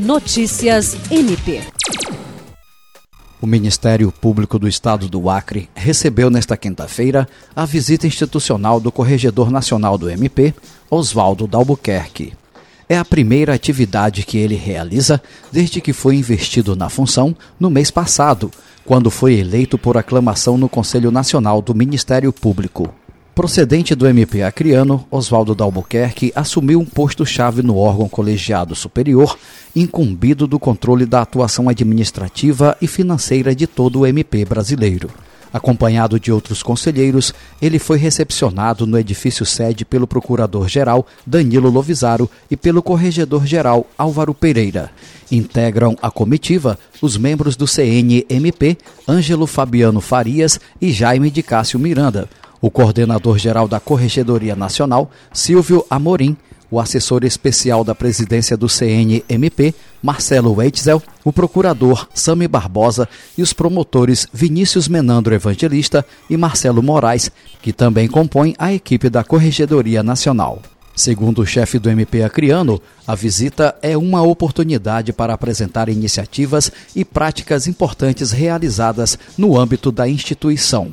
Notícias MP. O Ministério Público do Estado do Acre recebeu nesta quinta-feira a visita institucional do Corregedor Nacional do MP, Oswaldo Dalbuquerque. É a primeira atividade que ele realiza desde que foi investido na função no mês passado, quando foi eleito por aclamação no Conselho Nacional do Ministério Público. Procedente do MP acriano, Oswaldo Dalbuquerque assumiu um posto-chave no órgão colegiado superior, incumbido do controle da atuação administrativa e financeira de todo o MP brasileiro. Acompanhado de outros conselheiros, ele foi recepcionado no edifício sede pelo procurador-geral Danilo Lovisaro e pelo corregedor-geral Álvaro Pereira. Integram a comitiva os membros do CNMP, Ângelo Fabiano Farias e Jaime de Cássio Miranda o coordenador-geral da Corregedoria Nacional, Silvio Amorim, o assessor especial da presidência do CNMP, Marcelo Weitzel, o procurador Sami Barbosa e os promotores Vinícius Menandro Evangelista e Marcelo Moraes, que também compõem a equipe da Corregedoria Nacional. Segundo o chefe do MP Acriano, a visita é uma oportunidade para apresentar iniciativas e práticas importantes realizadas no âmbito da instituição.